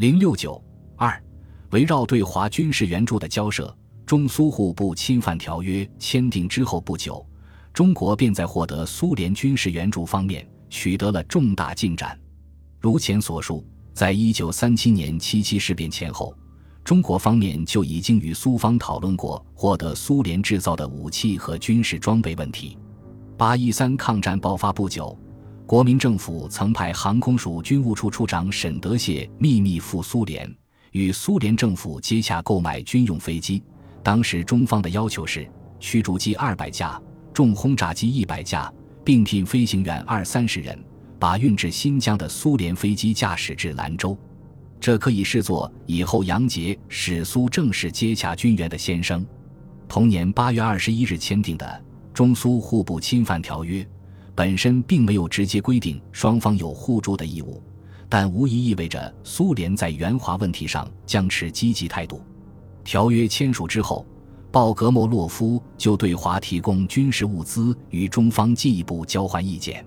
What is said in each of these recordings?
零六九二，围绕对华军事援助的交涉，中苏互不侵犯条约签订之后不久，中国便在获得苏联军事援助方面取得了重大进展。如前所述，在一九三七年七七事变前后，中国方面就已经与苏方讨论过获得苏联制造的武器和军事装备问题。八一三抗战爆发不久。国民政府曾派航空署军务处处长沈德谢秘密赴苏联，与苏联政府接洽购买军用飞机。当时中方的要求是驱逐机二百架、重轰炸机一百架，并聘飞行员二三十人，把运至新疆的苏联飞机驾驶至兰州。这可以视作以后杨杰使苏正式接洽军援的先声。同年八月二十一日签订的《中苏互不侵犯条约》。本身并没有直接规定双方有互助的义务，但无疑意味着苏联在援华问题上将持积极态度。条约签署之后，鲍格莫洛夫就对华提供军事物资，与中方进一步交换意见。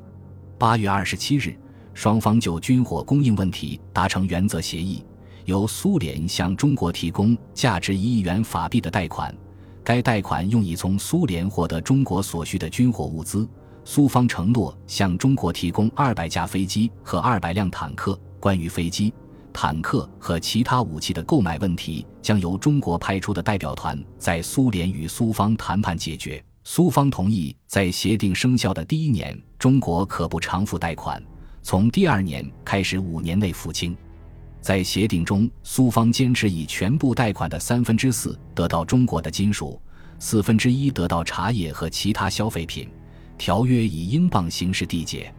八月二十七日，双方就军火供应问题达成原则协议，由苏联向中国提供价值一亿元法币的贷款，该贷款用以从苏联获得中国所需的军火物资。苏方承诺向中国提供二百架飞机和二百辆坦克。关于飞机、坦克和其他武器的购买问题，将由中国派出的代表团在苏联与苏方谈判解决。苏方同意在协定生效的第一年，中国可不偿付贷款；从第二年开始，五年内付清。在协定中，苏方坚持以全部贷款的三分之四得到中国的金属，四分之一得到茶叶和其他消费品。条约以英镑形式缔结。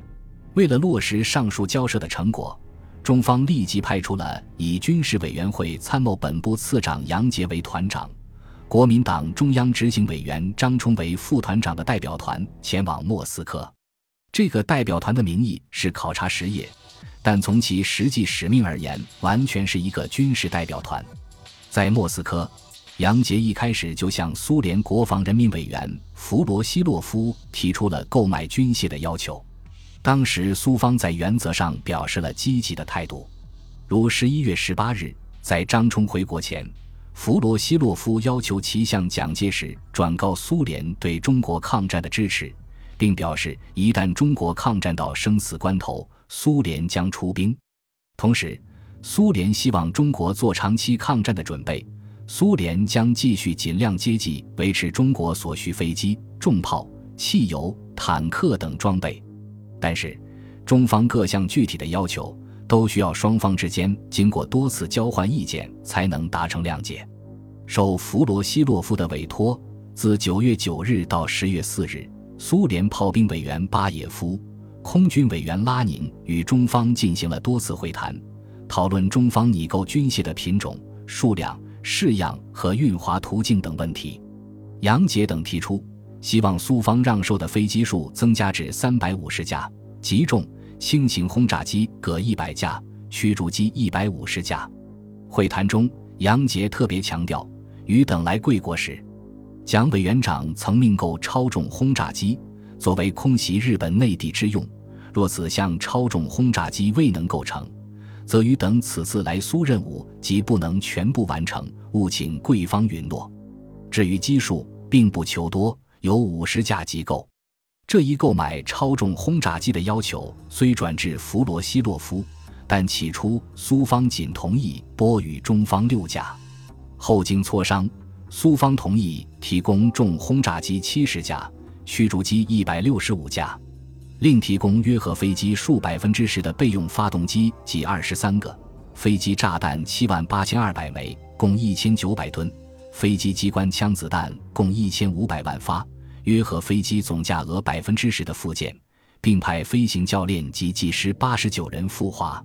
为了落实上述交涉的成果，中方立即派出了以军事委员会参谋本部次长杨杰为团长、国民党中央执行委员张冲为副团长的代表团前往莫斯科。这个代表团的名义是考察实业，但从其实际使命而言，完全是一个军事代表团。在莫斯科。杨杰一开始就向苏联国防人民委员弗罗西洛夫提出了购买军械的要求。当时苏方在原则上表示了积极的态度。如十一月十八日，在张冲回国前，弗罗西洛夫要求其向蒋介石转告苏联对中国抗战的支持，并表示一旦中国抗战到生死关头，苏联将出兵。同时，苏联希望中国做长期抗战的准备。苏联将继续尽量接济，维持中国所需飞机、重炮、汽油、坦克等装备，但是中方各项具体的要求都需要双方之间经过多次交换意见才能达成谅解。受弗罗西洛夫的委托，自九月九日到十月四日，苏联炮兵委员巴耶夫、空军委员拉宁与中方进行了多次会谈，讨论中方拟购军械的品种、数量。式样和运华途径等问题，杨杰等提出希望苏方让售的飞机数增加至三百五十架，集重轻型轰炸机各一百架，驱逐机一百五十架。会谈中，杨杰特别强调，与等来贵国时，蒋委员长曾命购超重轰炸机，作为空袭日本内地之用。若此项超重轰炸机未能构成。则于等此次来苏任务即不能全部完成，务请贵方允诺。至于基数，并不求多，有五十架即够。这一购买超重轰炸机的要求虽转至弗罗西洛夫，但起初苏方仅同意拨予中方六架，后经磋商，苏方同意提供重轰炸机七十架，驱逐机一百六十五架。另提供约合飞机数百分之十的备用发动机及二十三个，飞机炸弹七万八千二百枚，共一千九百吨；飞机机关枪子弹共一千五百万发，约合飞机总价额百分之十的附件，并派飞行教练及技师八十九人赴华。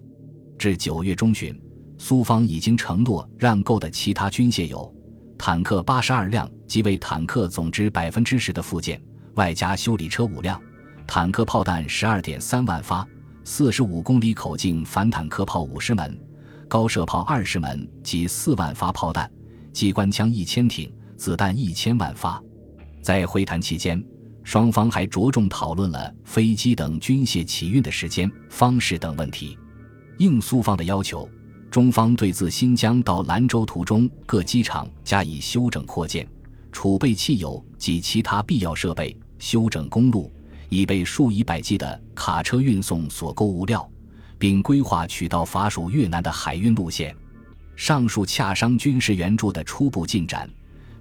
至九月中旬，苏方已经承诺让购的其他军械有：坦克八十二辆，即为坦克总值百分之十的附件，外加修理车五辆。坦克炮弹十二点三万发，四十五公里口径反坦克炮五十门，高射炮二十门及四万发炮弹，机关枪一千挺，子弹一千万发。在会谈期间，双方还着重讨论了飞机等军械起运的时间、方式等问题。应苏方的要求，中方对自新疆到兰州途中各机场加以修整扩建，储备汽油及其他必要设备，修整公路，已被数以百计的卡车运送所购物料，并规划取道法属越南的海运路线。上述洽商军事援助的初步进展，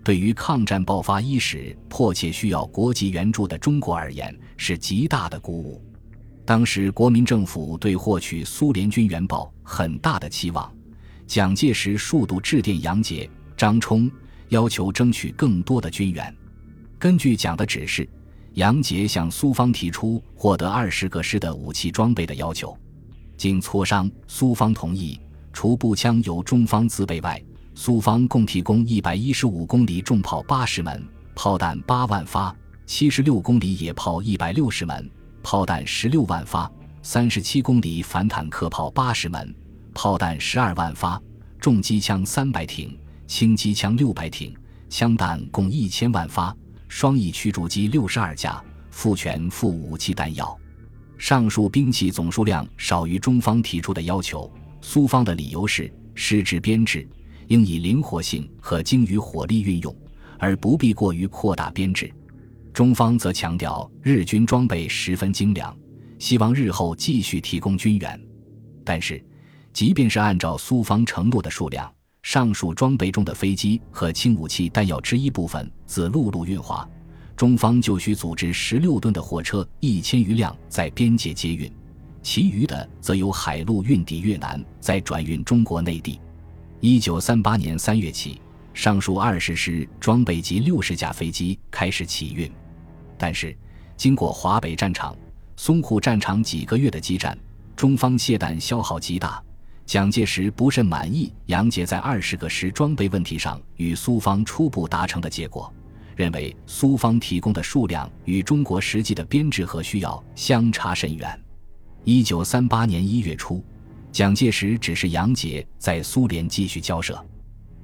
对于抗战爆发伊始迫切需要国际援助的中国而言是极大的鼓舞。当时国民政府对获取苏联军援抱很大的期望，蒋介石数度致电杨杰、张冲，要求争取更多的军援。根据蒋的指示，杨杰向苏方提出获得二十个师的武器装备的要求。经磋商，苏方同意，除步枪由中方自备外，苏方共提供一百一十五公里重炮八十门，炮弹八万发；七十六公里野炮一百六十门。炮弹十六万发，三十七公里反坦克炮八十门，炮弹十二万发，重机枪三百挺，轻机枪六百挺，枪弹共一千万发，双翼驱逐机六十二架，复全副武器弹药。上述兵器总数量少于中方提出的要求，苏方的理由是师制编制应以灵活性和精于火力运用，而不必过于扩大编制。中方则强调日军装备十分精良，希望日后继续提供军援。但是，即便是按照苏方承诺的数量，上述装备中的飞机和轻武器弹药之一部分自陆路运华，中方就需组织十六吨的货车一千余辆在边界接运，其余的则由海路运抵越南，再转运中国内地。一九三八年三月起，上述二十师装备及六十架飞机开始起运。但是，经过华北战场、淞沪战场几个月的激战，中方械弹消耗极大。蒋介石不甚满意杨杰在二十个师装备问题上与苏方初步达成的结果，认为苏方提供的数量与中国实际的编制和需要相差甚远。一九三八年一月初，蒋介石指示杨杰在苏联继续交涉，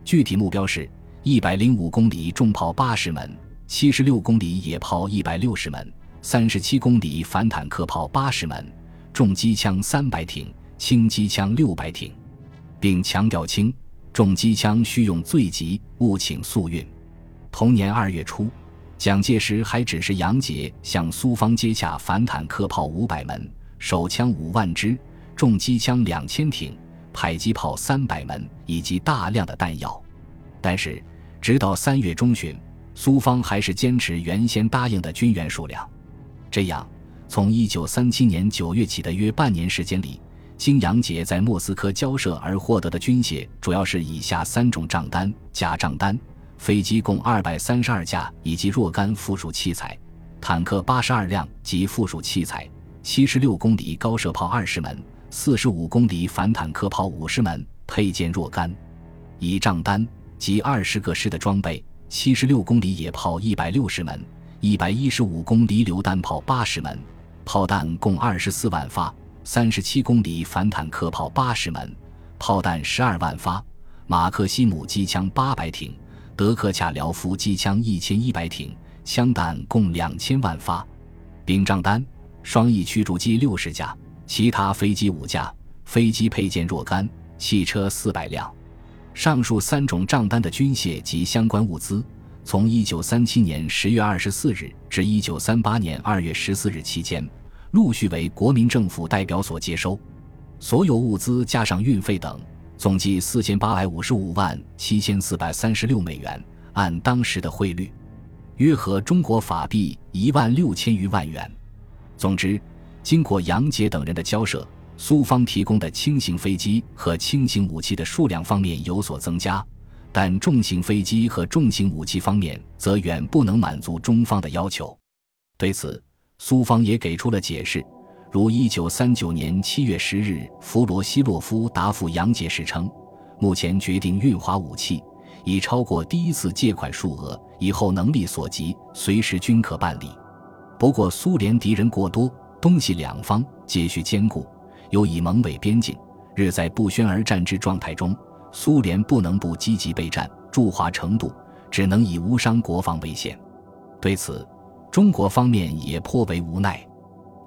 具体目标是一百零五公里重炮八十门。七十六公里野炮一百六十门，三十七公里反坦克炮八十门，重机枪三百挺，轻机枪六百挺，并强调轻重机枪需用最急，务请速运。同年二月初，蒋介石还指示杨杰向苏方接洽反坦克炮五百门，手枪五万支，重机枪两千挺，迫击炮三百门，以及大量的弹药。但是，直到三月中旬。苏方还是坚持原先答应的军援数量，这样，从一九三七年九月起的约半年时间里，经杨杰在莫斯科交涉而获得的军械主要是以下三种账单：假账单，飞机共二百三十二架以及若干附属器材，坦克八十二辆及附属器材，七十六公里高射炮二十门，四十五公里反坦克炮五十门，配件若干；以账单及二十个师的装备。七十六公里野炮一百六十门，一百一十五公里榴弹炮八十门，炮弹共二十四万发；三十七公里反坦克炮八十门，炮弹十二万发；马克西姆机枪八百挺，德克恰廖夫机枪一千一百挺，枪弹共两千万发。丙账单：双翼驱逐机六十架，其他飞机五架，飞机配件若干，汽车四百辆。上述三种账单的军械及相关物资，从一九三七年十月二十四日至一九三八年二月十四日期间，陆续为国民政府代表所接收。所有物资加上运费等，总计四千八百五十五万七千四百三十六美元，按当时的汇率，约合中国法币一万六千余万元。总之，经过杨杰等人的交涉。苏方提供的轻型飞机和轻型武器的数量方面有所增加，但重型飞机和重型武器方面则远不能满足中方的要求。对此，苏方也给出了解释，如1939年7月10日，弗罗西洛夫答复杨洁时称：“目前决定运华武器已超过第一次借款数额，以后能力所及，随时均可办理。不过，苏联敌人过多，东西两方皆需兼顾。”又以蒙伪边境，日在不宣而战之状态中，苏联不能不积极备战，驻华程度只能以无伤国防为限。对此，中国方面也颇为无奈。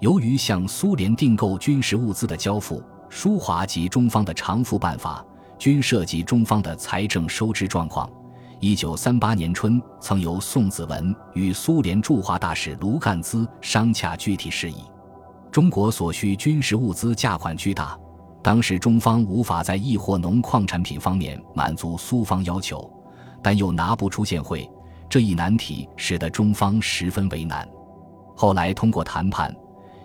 由于向苏联订购军事物资的交付舒华及中方的偿付办法，均涉及中方的财政收支状况。一九三八年春，曾由宋子文与苏联驻华大使卢干兹商洽具体事宜。中国所需军事物资价款巨大，当时中方无法在易货农矿产品方面满足苏方要求，但又拿不出现汇，这一难题使得中方十分为难。后来通过谈判，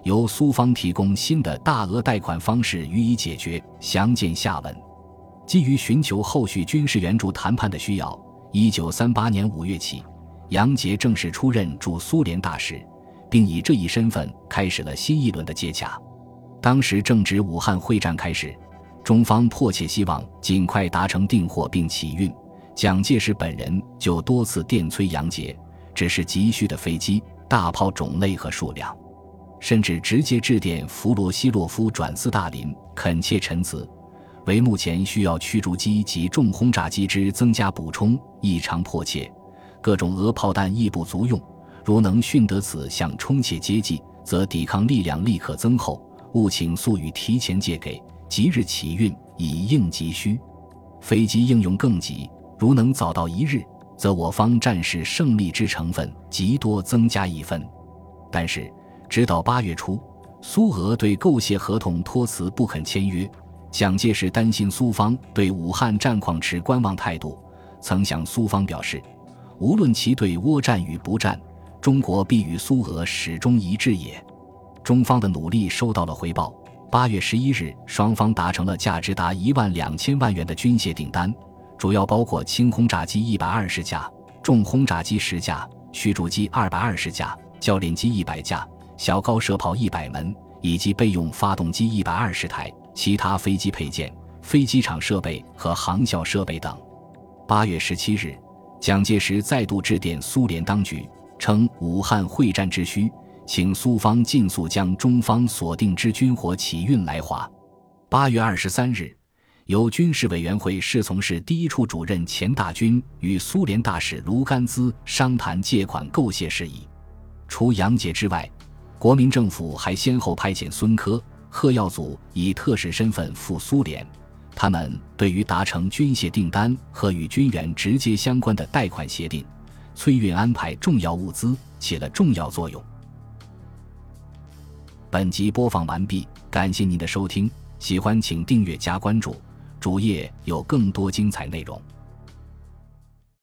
由苏方提供新的大额贷款方式予以解决。详见下文。基于寻求后续军事援助谈判的需要。一九三八年五月起，杨杰正式出任驻苏联大使，并以这一身份开始了新一轮的接洽。当时正值武汉会战开始，中方迫切希望尽快达成订货并起运。蒋介石本人就多次电催杨杰，只是急需的飞机、大炮种类和数量，甚至直接致电弗罗西洛夫转斯大林，恳切陈词。为目前需要驱逐机及重轰炸机之增加补充异常迫切，各种俄炮弹亦不足用。如能迅得此项充切接济，则抵抗力量立刻增厚。务请速予提前借给，即日起运，以应急需。飞机应用更急，如能早到一日，则我方战事胜利之成分极多增加一分。但是，直到八月初，苏俄对购械合同托辞不肯签约。蒋介石担心苏方对武汉战况持观望态度，曾向苏方表示，无论其对倭战与不战，中国必与苏俄始终一致也。中方的努力收到了回报。八月十一日，双方达成了价值达一万两千万元的军械订单，主要包括轻轰炸机一百二十架、重轰炸机十架、驱逐机二百二十架、教练机一百架、小高射炮一百门，以及备用发动机一百二十台。其他飞机配件、飞机场设备和航校设备等。八月十七日，蒋介石再度致电苏联当局，称武汉会战之需，请苏方尽速将中方所定之军火起运来华。八月二十三日，由军事委员会侍从室第一处主任钱大钧与苏联大使卢甘兹商谈借款购械事宜。除杨杰之外，国民政府还先后派遣孙科。贺耀祖以特使身份赴苏联，他们对于达成军械订单和与军援直接相关的贷款协定、催运安排重要物资起了重要作用。本集播放完毕，感谢您的收听，喜欢请订阅加关注，主页有更多精彩内容。